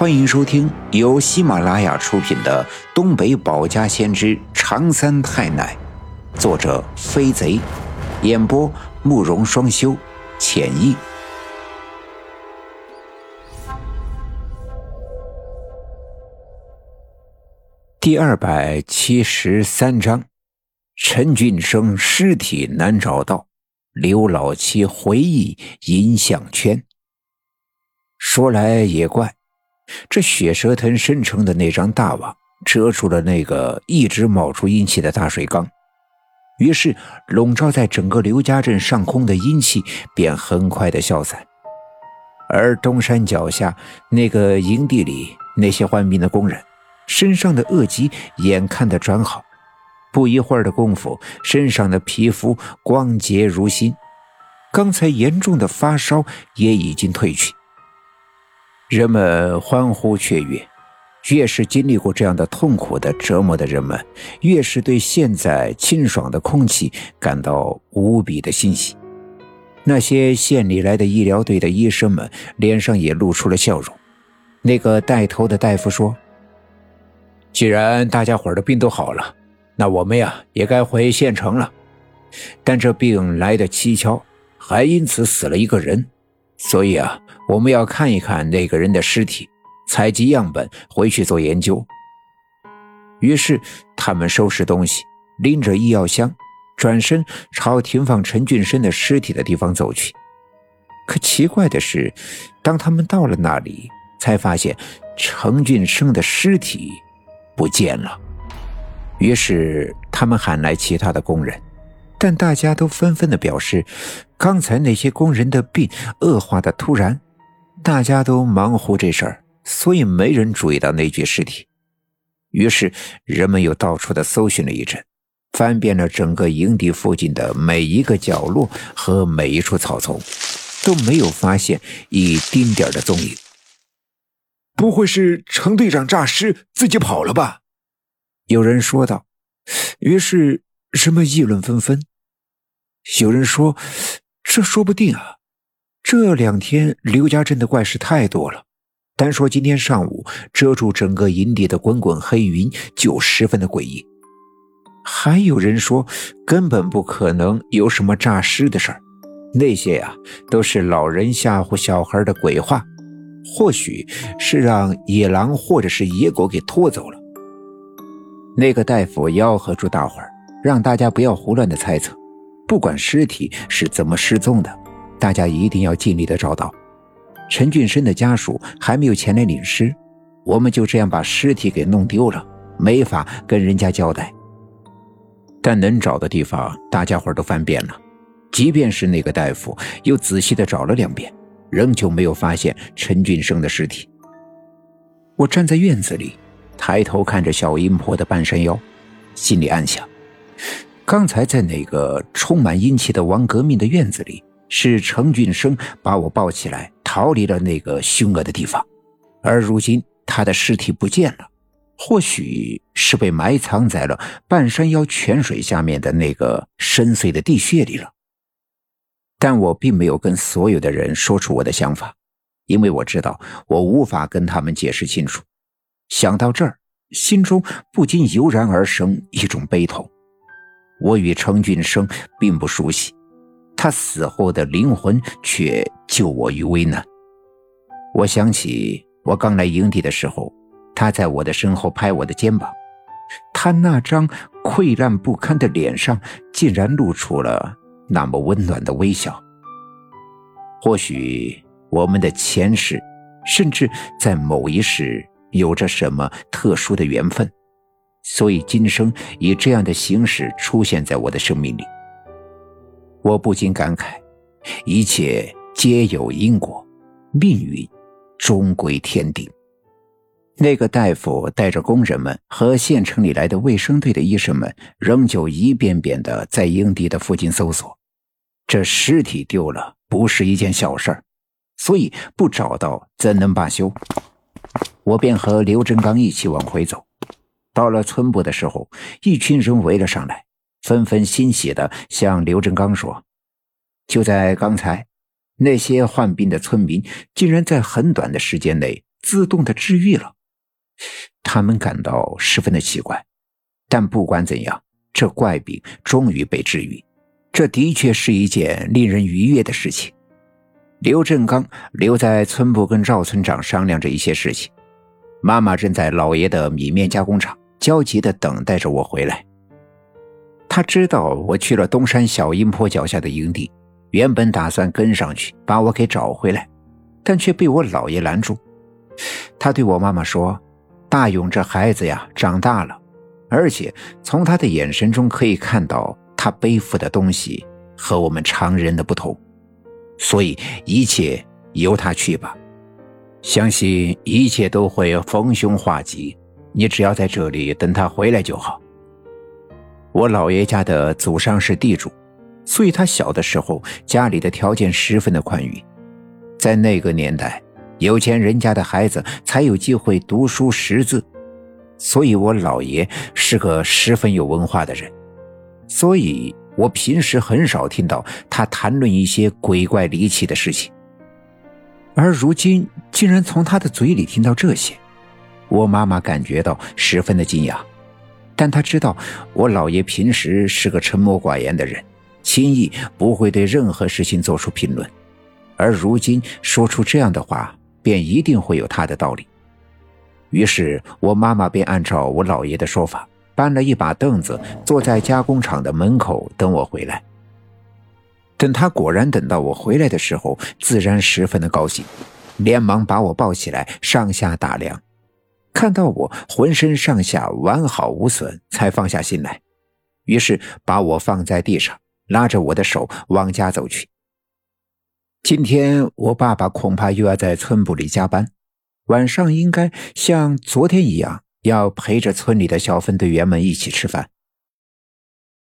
欢迎收听由喜马拉雅出品的《东北保家先知长三太奶》，作者飞贼，演播慕容双修，浅意。第二百七十三章：陈俊生尸体难找到，刘老七回忆银项圈。说来也怪。这血蛇藤生成的那张大网遮住了那个一直冒出阴气的大水缸，于是笼罩在整个刘家镇上空的阴气便很快的消散。而东山脚下那个营地里，那些患病的工人身上的恶疾眼看的转好，不一会儿的功夫，身上的皮肤光洁如新，刚才严重的发烧也已经退去。人们欢呼雀跃，越是经历过这样的痛苦的折磨的人们，越是对现在清爽的空气感到无比的欣喜。那些县里来的医疗队的医生们脸上也露出了笑容。那个带头的大夫说：“既然大家伙的病都好了，那我们呀也该回县城了。但这病来的蹊跷，还因此死了一个人。”所以啊，我们要看一看那个人的尸体，采集样本回去做研究。于是他们收拾东西，拎着医药箱，转身朝停放陈俊生的尸体的地方走去。可奇怪的是，当他们到了那里，才发现陈俊生的尸体不见了。于是他们喊来其他的工人。但大家都纷纷的表示，刚才那些工人的病恶化的突然，大家都忙乎这事儿，所以没人注意到那具尸体。于是人们又到处的搜寻了一阵，翻遍了整个营地附近的每一个角落和每一处草丛，都没有发现一丁点的踪影。不会是程队长诈尸自己跑了吧？有人说道。于是人们议论纷纷。有人说：“这说不定啊！这两天刘家镇的怪事太多了，单说今天上午遮住整个营地的滚滚黑云就十分的诡异。”还有人说：“根本不可能有什么诈尸的事儿，那些呀都是老人吓唬小孩的鬼话，或许是让野狼或者是野狗给拖走了。”那个大夫吆喝住大伙儿，让大家不要胡乱的猜测。不管尸体是怎么失踪的，大家一定要尽力的找到。陈俊生的家属还没有前来领尸，我们就这样把尸体给弄丢了，没法跟人家交代。但能找的地方，大家伙都翻遍了，即便是那个大夫又仔细的找了两遍，仍旧没有发现陈俊生的尸体。我站在院子里，抬头看着小阴婆的半山腰，心里暗想。刚才在那个充满阴气的王革命的院子里，是程俊生把我抱起来，逃离了那个凶恶的地方，而如今他的尸体不见了，或许是被埋藏在了半山腰泉水下面的那个深邃的地穴里了。但我并没有跟所有的人说出我的想法，因为我知道我无法跟他们解释清楚。想到这儿，心中不禁油然而生一种悲痛。我与程俊生并不熟悉，他死后的灵魂却救我于危难。我想起我刚来营地的时候，他在我的身后拍我的肩膀，他那张溃烂不堪的脸上竟然露出了那么温暖的微笑。或许我们的前世，甚至在某一世有着什么特殊的缘分。所以今生以这样的形式出现在我的生命里，我不禁感慨：一切皆有因果，命运终归天定。那个大夫带着工人们和县城里来的卫生队的医生们，仍旧一遍遍的在营地的附近搜索。这尸体丢了不是一件小事儿，所以不找到怎能罢休？我便和刘振刚一起往回走。到了村部的时候，一群人围了上来，纷纷欣喜地向刘振刚说：“就在刚才，那些患病的村民竟然在很短的时间内自动的治愈了。他们感到十分的奇怪，但不管怎样，这怪病终于被治愈，这的确是一件令人愉悦的事情。刘振刚留在村部跟赵村长商量着一些事情，妈妈正在老爷的米面加工厂焦急地等待着我回来。他知道我去了东山小阴坡脚下的营地，原本打算跟上去把我给找回来，但却被我姥爷拦住。他对我妈妈说：“大勇这孩子呀，长大了，而且从他的眼神中可以看到他背负的东西和我们常人的不同，所以一切由他去吧，相信一切都会逢凶化吉。你只要在这里等他回来就好。”我姥爷家的祖上是地主，所以他小的时候家里的条件十分的宽裕。在那个年代，有钱人家的孩子才有机会读书识字，所以我姥爷是个十分有文化的人。所以我平时很少听到他谈论一些鬼怪离奇的事情，而如今竟然从他的嘴里听到这些，我妈妈感觉到十分的惊讶。但他知道我姥爷平时是个沉默寡言的人，轻易不会对任何事情做出评论，而如今说出这样的话，便一定会有他的道理。于是，我妈妈便按照我姥爷的说法，搬了一把凳子，坐在加工厂的门口等我回来。等他果然等到我回来的时候，自然十分的高兴，连忙把我抱起来，上下打量。看到我浑身上下完好无损，才放下心来，于是把我放在地上，拉着我的手往家走去。今天我爸爸恐怕又要在村部里加班，晚上应该像昨天一样，要陪着村里的小分队员们一起吃饭。